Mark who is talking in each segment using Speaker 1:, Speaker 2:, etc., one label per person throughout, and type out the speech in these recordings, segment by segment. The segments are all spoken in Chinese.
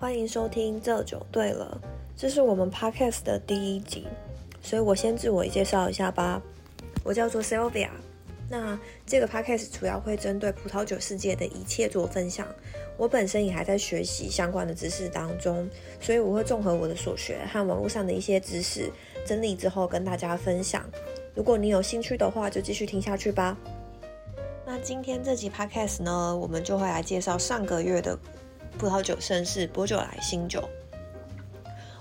Speaker 1: 欢迎收听这酒对了，这是我们 podcast 的第一集，所以我先自我介绍一下吧。我叫做 Sylvia，那这个 podcast 主要会针对葡萄酒世界的一切做分享。我本身也还在学习相关的知识当中，所以我会综合我的所学和网络上的一些知识整理之后跟大家分享。如果你有兴趣的话，就继续听下去吧。那今天这集 podcast 呢，我们就会来介绍上个月的。葡萄酒盛事薄酒来新酒，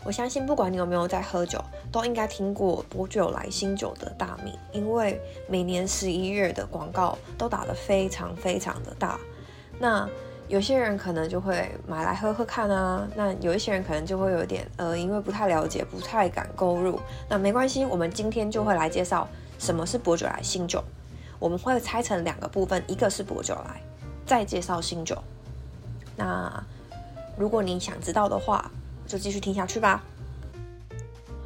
Speaker 1: 我相信不管你有没有在喝酒，都应该听过薄酒来新酒的大名，因为每年十一月的广告都打得非常非常的大。那有些人可能就会买来喝喝看啊，那有一些人可能就会有点呃，因为不太了解，不太敢购入。那没关系，我们今天就会来介绍什么是薄酒来新酒。我们会拆成两个部分，一个是薄酒来，再介绍新酒。那如果你想知道的话，就继续听下去吧。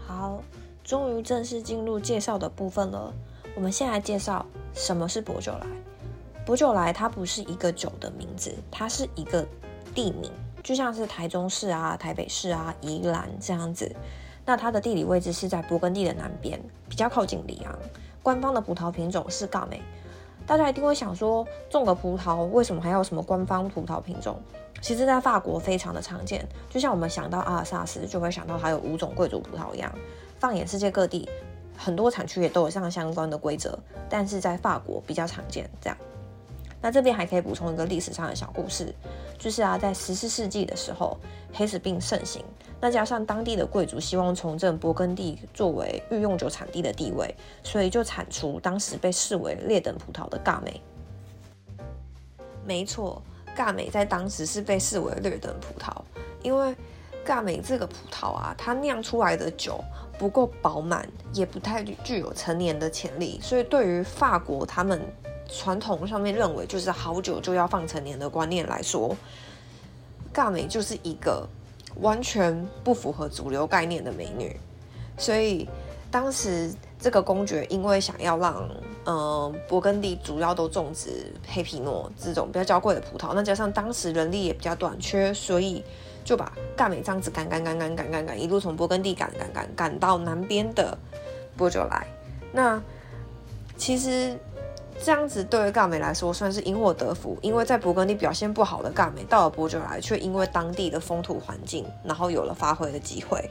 Speaker 1: 好，终于正式进入介绍的部分了。我们先来介绍什么是薄酒来。薄酒来它不是一个酒的名字，它是一个地名，就像是台中市啊、台北市啊、宜兰这样子。那它的地理位置是在勃艮第的南边，比较靠近里昂。官方的葡萄品种是嘎美。大家一定会想说，种个葡萄为什么还要什么官方葡萄品种？其实，在法国非常的常见，就像我们想到阿尔萨斯，就会想到它有五种贵族葡萄一样。放眼世界各地，很多产区也都有这样相关的规则，但是在法国比较常见。这样，那这边还可以补充一个历史上的小故事，就是啊，在十四世纪的时候，黑死病盛行，那加上当地的贵族希望重振勃艮第作为御用酒产地的地位，所以就产出当时被视为劣等葡萄的嘎美。没错。嘎美在当时是被视为劣等葡萄，因为嘎美这个葡萄啊，它酿出来的酒不够饱满，也不太具有陈年的潜力，所以对于法国他们传统上面认为就是好酒就要放成年的观念来说，嘎美就是一个完全不符合主流概念的美女，所以当时。这个公爵因为想要让，嗯、勃艮第主要都种植黑皮诺这种比较娇贵的葡萄，那加上当时人力也比较短缺，所以就把嘎美这样子赶赶赶赶赶赶赶，一路从勃艮第赶赶赶赶到南边的薄酒莱。那其实这样子对于嘎美来说算是因祸得福，因为在勃艮第表现不好的嘎美到了薄酒莱，却因为当地的风土环境，然后有了发挥的机会。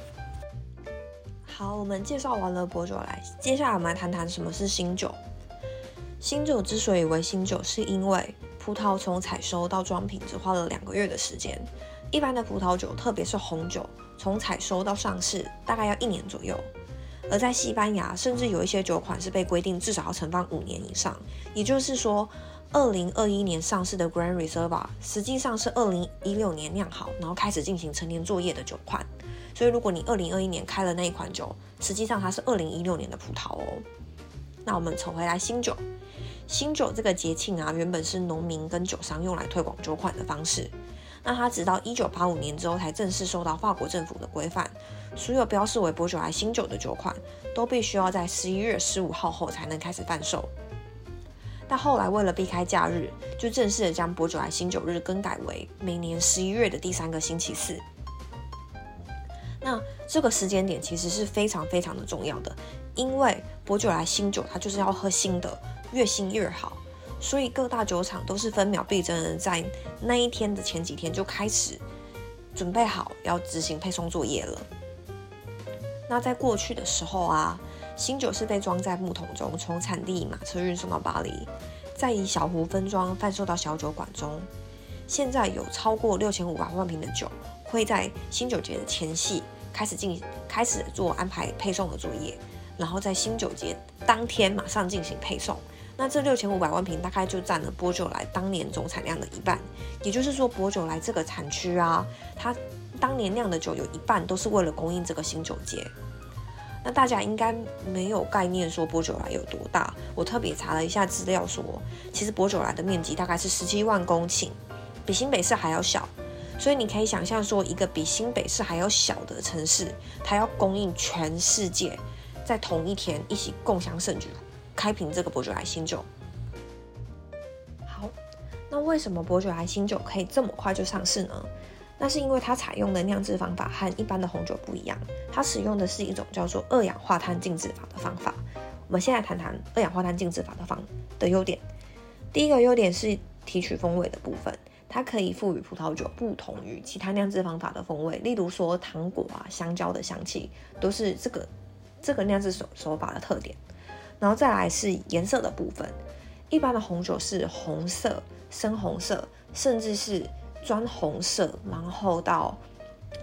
Speaker 1: 好，我们介绍完了薄酒莱，接下来我们来谈谈什么是新酒。新酒之所以为新酒，是因为葡萄从采收到装瓶只花了两个月的时间。一般的葡萄酒，特别是红酒，从采收到上市大概要一年左右。而在西班牙，甚至有一些酒款是被规定至少要陈放五年以上。也就是说，二零二一年上市的 Grand Reserva 实际上是二零一六年酿好，然后开始进行陈年作业的酒款。所以，如果你二零二一年开了那一款酒，实际上它是二零一六年的葡萄哦。那我们扯回来新酒，新酒这个节庆啊，原本是农民跟酒商用来推广酒款的方式。那它直到一九八五年之后，才正式受到法国政府的规范，所有标示为薄酒来新酒的酒款，都必须要在十一月十五号后才能开始贩售。但后来为了避开假日，就正式的将薄酒来新酒日更改为每年十一月的第三个星期四。那这个时间点其实是非常非常的重要的，因为薄酒来新酒它就是要喝新的，越新越好，所以各大酒厂都是分秒必争的，在那一天的前几天就开始准备好要执行配送作业了。那在过去的时候啊，新酒是被装在木桶中，从产地马车运送到巴黎，再以小壶分装贩售到小酒馆中。现在有超过六千五百万瓶的酒。会在新酒节的前夕开始进开始做安排配送的作业，然后在新酒节当天马上进行配送。那这六千五百万瓶大概就占了波酒来当年总产量的一半。也就是说，波酒来这个产区啊，它当年酿的酒有一半都是为了供应这个新酒节。那大家应该没有概念说波酒来有多大。我特别查了一下资料说，其实波酒来的面积大概是十七万公顷，比新北市还要小。所以你可以想象说，一个比新北市还要小的城市，它要供应全世界，在同一天一起共享盛举，开瓶这个薄酒莱新酒。好，那为什么薄酒莱新酒可以这么快就上市呢？那是因为它采用的酿制方法和一般的红酒不一样，它使用的是一种叫做二氧化碳静置法的方法。我们现在谈谈二氧化碳静置法的方的优点。第一个优点是提取风味的部分，它可以赋予葡萄酒不同于其他酿制方法的风味，例如说糖果啊、香蕉的香气，都是这个这个酿制手手法的特点。然后再来是颜色的部分，一般的红酒是红色、深红色，甚至是砖红色，然后到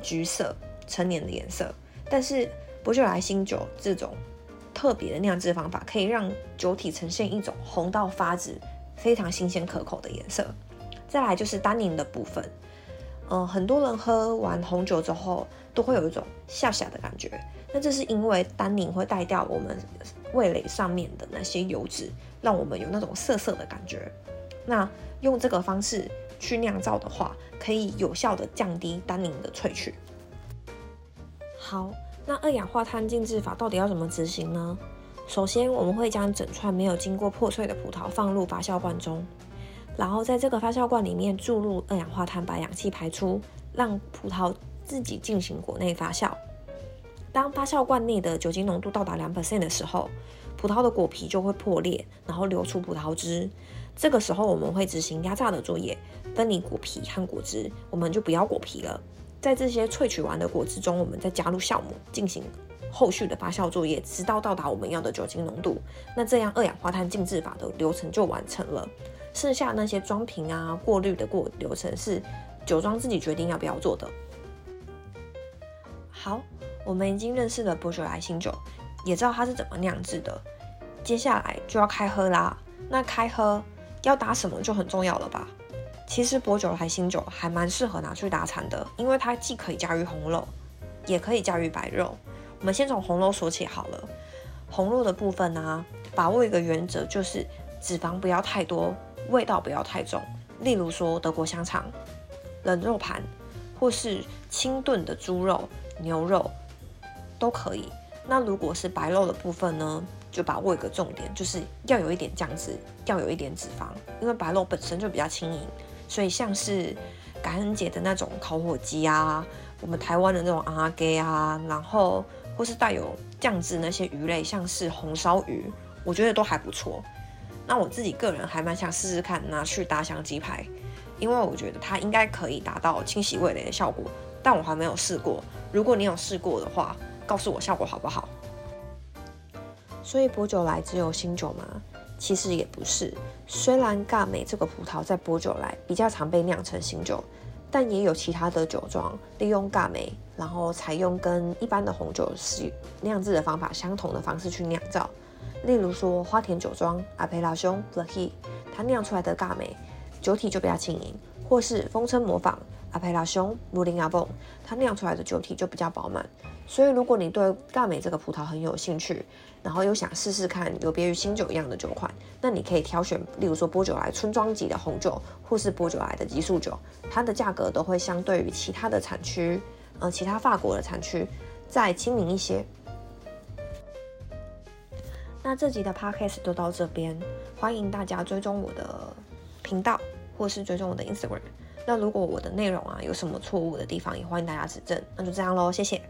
Speaker 1: 橘色成年的颜色。但是薄酒莱新酒这种特别的酿制方法，可以让酒体呈现一种红到发紫、非常新鲜可口的颜色。再来就是单宁的部分，嗯、很多人喝完红酒之后都会有一种下下的感觉，那这是因为单宁会带掉我们味蕾上面的那些油脂，让我们有那种涩涩的感觉。那用这个方式。去酿造的话，可以有效的降低单宁的萃取。好，那二氧化碳静置法到底要怎么执行呢？首先，我们会将整串没有经过破碎的葡萄放入发酵罐中，然后在这个发酵罐里面注入二氧化碳，把氧气排出，让葡萄自己进行果内发酵。当发酵罐内的酒精浓度到达两 percent 的时候，葡萄的果皮就会破裂，然后流出葡萄汁。这个时候我们会执行压榨的作业，分离果皮和果汁。我们就不要果皮了，在这些萃取完的果汁中，我们再加入酵母，进行后续的发酵作业，直到到达我们要的酒精浓度。那这样二氧化碳静置法的流程就完成了。剩下那些装瓶啊、过滤的过流程是酒庄自己决定要不要做的。好，我们已经认识了薄酒莱新酒，也知道它是怎么酿制的。接下来就要开喝啦。那开喝。要搭什么就很重要了吧？其实薄酒莱新酒还蛮适合拿去搭餐的，因为它既可以驾驭红肉，也可以驾驭白肉。我们先从红肉说起好了。红肉的部分呢、把握一个原则，就是脂肪不要太多，味道不要太重。例如说德国香肠、冷肉盘，或是清炖的猪肉、牛肉都可以。那如果是白肉的部分呢？就把握一个重点，就是要有一点酱汁，要有一点脂肪，因为白肉本身就比较轻盈，所以像是感恩节的那种烤火鸡啊，我们台湾的那种阿给啊，然后或是带有酱汁那些鱼类，像是红烧鱼，我觉得都还不错。那我自己个人还蛮想试试看拿去搭香鸡排，因为我觉得它应该可以达到清洗味蕾的效果，但我还没有试过。如果你有试过的话，告诉我效果好不好？所以薄酒来只有新酒吗？其实也不是。虽然嘎美这个葡萄在薄酒来比较常被酿成新酒，但也有其他的酒庄利用嘎美，然后采用跟一般的红酒是酿制的方法相同的方式去酿造。例如说花田酒庄阿培拉兄 Fleury 它酿出来的嘎美酒体就比较轻盈，或是风车模仿阿培拉兄 Moulin à Vent 它酿出来的酒体就比较饱满。所以，如果你对大美这个葡萄很有兴趣，然后又想试试看有别于新酒一样的酒款，那你可以挑选，例如说波酒莱村庄级的红酒，或是波酒莱的级数酒，它的价格都会相对于其他的产区，呃，其他法国的产区再亲民一些。那这集的 podcast 就到这边，欢迎大家追踪我的频道，或是追踪我的 Instagram。那如果我的内容啊有什么错误的地方，也欢迎大家指正。那就这样喽，谢谢。